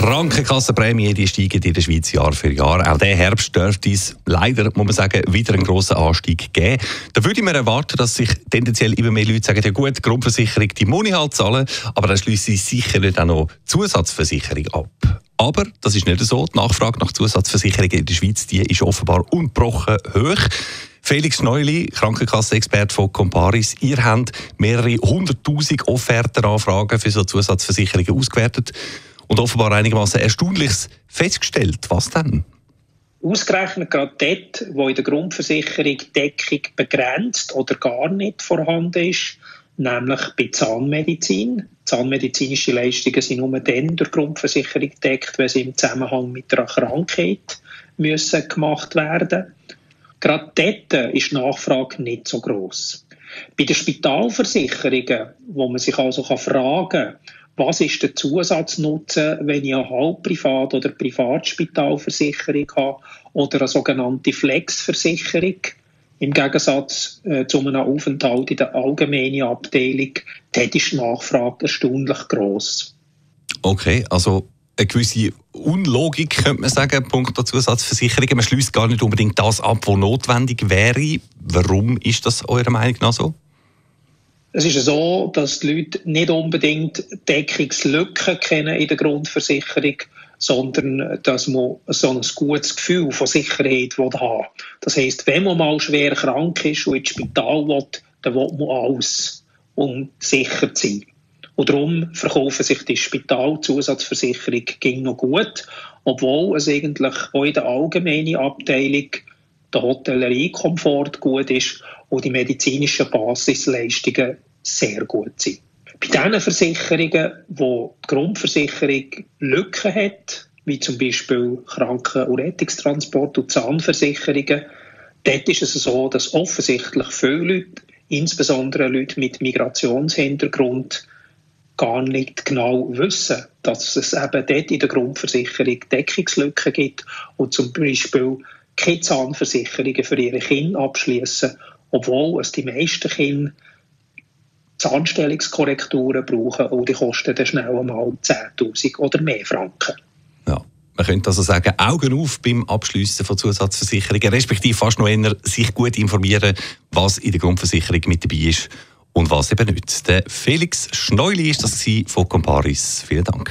Krankenkassenprämie die steigen in der Schweiz Jahr für Jahr. Auch der Herbst dürfte es leider, muss man sagen, wieder einen grossen Anstieg geben. Da würde mir erwarten, dass sich tendenziell immer mehr Leute sagen, ja gut, die Grundversicherung, die muss halt zahlen, aber dann schließe ich sicher nicht auch noch Zusatzversicherung ab. Aber das ist nicht so. Die Nachfrage nach Zusatzversicherungen in der Schweiz die ist offenbar unbrochen hoch. Felix Neuli, Krankenkassenexperte von Comparis, ihr habt mehrere hunderttausend Offertenanfragen für so Zusatzversicherungen ausgewertet und offenbar einigermaßen Erstaunliches festgestellt. Was denn? Ausgerechnet gerade dort, wo in der Grundversicherung Deckung begrenzt oder gar nicht vorhanden ist, nämlich bei Zahnmedizin. Zahnmedizinische Leistungen sind nur dann durch Grundversicherung gedeckt, wenn sie im Zusammenhang mit einer Krankheit müssen gemacht werden Gerade dort ist die Nachfrage nicht so groß. Bei den Spitalversicherungen, wo man sich also fragen kann, was ist der Zusatznutzen, wenn ich eine Halbprivat- oder Privatspitalversicherung habe oder eine sogenannte Flexversicherung. Im Gegensatz äh, zu einem Aufenthalt in der allgemeinen Abteilung, dort ist die Nachfrage erstaunlich gross. Okay, also eine gewisse Unlogik, könnte man sagen, Punkt der Zusatzversicherungen. Man schließt gar nicht unbedingt das ab, was notwendig wäre. Warum ist das eurer Meinung nach so? Es ist so, dass die Leute nicht unbedingt Deckungslücken kennen in der Grundversicherung, sondern dass man so ein gutes Gefühl von Sicherheit haben Das heisst, wenn man mal schwer krank ist und ins Spital will, dann will man alles, um sicher zu sein. Und darum verkaufen sich die Spitalzusatzversicherung ging noch gut, obwohl es eigentlich auch in der allgemeinen Abteilung der Hotelleriekomfort gut ist und die medizinischen Basisleistungen sehr gut sind. Bei diesen Versicherungen, wo die Grundversicherung Lücken hat, wie zum Beispiel Kranken- und Rettungstransport und Zahnversicherungen, dort ist es so, dass offensichtlich viele Leute, insbesondere Leute mit Migrationshintergrund, gar nicht genau wissen, dass es eben dort in der Grundversicherung Deckungslücken gibt und zum Beispiel keine Zahnversicherungen für ihre Kinder abschließen, obwohl es die meisten Kinder Zahnstellungskorrekturen brauchen und die kosten dann schnell einmal 10'000 oder mehr Franken. Ja. Man könnte also sagen, Augen auf beim Abschliessen von Zusatzversicherungen, respektive fast noch eher sich gut informieren, was in der Grundversicherung mit dabei ist und was eben nicht. Der Felix Schneuli ist das von Comparis. Vielen Dank.